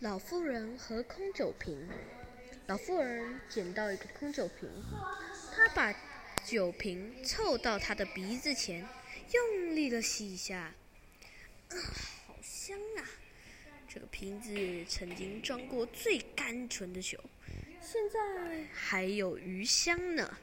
老妇人和空酒瓶。老妇人捡到一个空酒瓶，她把酒瓶凑到她的鼻子前，用力的吸一下，啊，好香啊！这个瓶子曾经装过最甘醇的酒，现在还有余香呢。